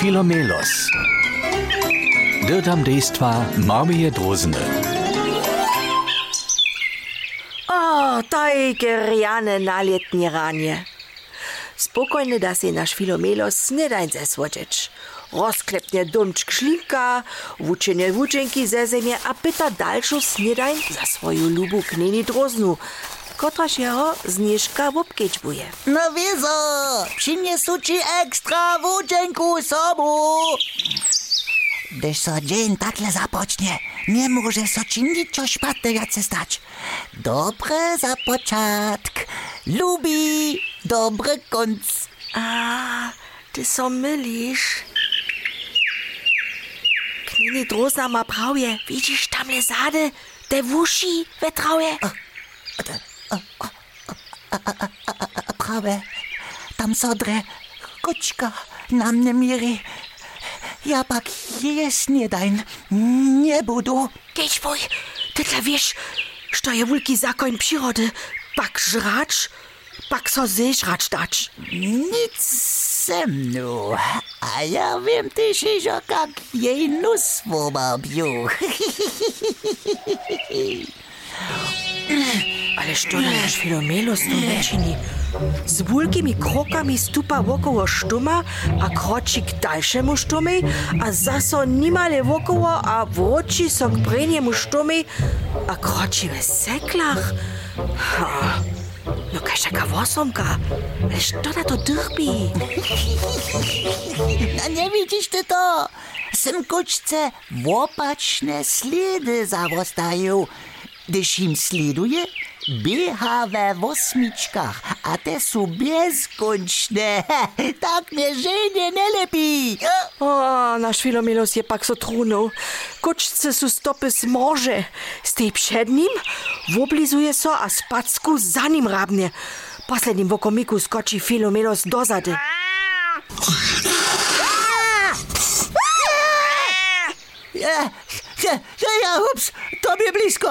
Filomelos. Dirtam dejstva Marmie Drosene. O, tajke rjane naljetnje ranje. Spokojne da se naš Filomelos ne da in zesvođeč. Rozklepne domčk šlinka, vučenje vučenki zezemje, a pita daljšo snedajn za svoju ljubu knjeni droznu, kota się zniszka zniżka łopkieć buje. No wiedzę, przyniosł ci ekstra wódzenku sobą. Gdyż co dzień takle zapocznie, nie może coś ci coś szpatnego stać. Dobre za początek, lubi dobry końc. A, ty są mylisz. Knini drozna ma prawie, widzisz le zady, te wusi we trawie. Праве, tam sodre, koczka, nam ne мири. Ja pak jest nie dań, nie budu. Kiedyś woj, ty tla wiesz, że je wulki zakoń przyrody, pak żracz, pak so zeżracz dać. Nic ze mną, a ja wiem się że jak jej nóż pobawił. Ale što ne znaš filomelo s tu nečini? Z bulkimi krokami stupa vokovo štuma, a kroči k dalšemu štumi, a zaso nimale vokovo, a vroči so k brenjemu štumi, a kroči v seklah. Ha. No kaj še kavo somka? Ale što na to drbi? no ne vidiš te to? Sem kočce v opačne slede zavostajal. Deš jim sleduje, Biehavé v osmičkách a te sú bezkončné. tak mne ženie nelepí. Oh, náš filomilos je pak so trúnou. Kočce sú stopy smože. Stej před ním, voblizuje so a spacku za ním rábne. Posledným vokomiku skočí filomilos dozady. Ja, ja, ja, hups, to je blízko.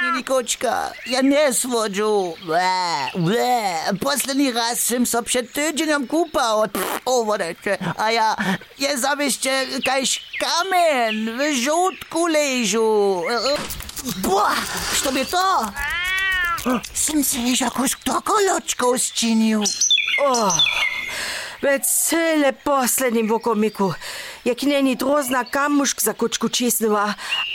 Mini kočka, ja ne svodžu. Poslednji raz sem se pred tednom kupal od ovoreče. A ja, je zavešče, kajš kamen v žutku ležu. Boh, što bi to? Sem se že kako s to koločko usčinil. Oh, več se le poslednjim vokomiku. Je k njeni drozna kamušk za kočko česnova,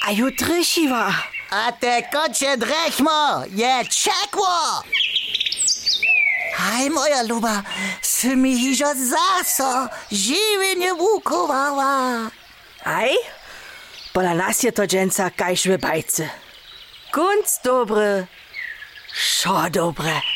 a jutrišiva. A te koče drehmo, je čeklo! Aj moja ljuba, si mi hiža zaso, živenje vukovala. Aj, pola nas je to dženca, kaj šve bajce. Kunc dobre, šo dobre.